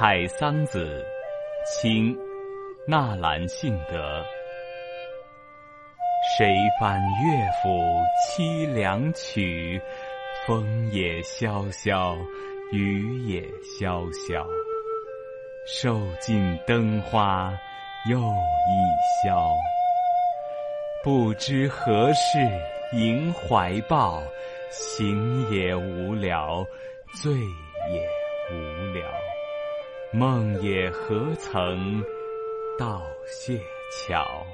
采桑子·清·纳兰性德。谁翻乐府凄凉曲？风也萧萧，雨也萧萧。受尽灯花又一宵。不知何事萦怀抱，行也无聊，醉也。梦也何曾到谢桥。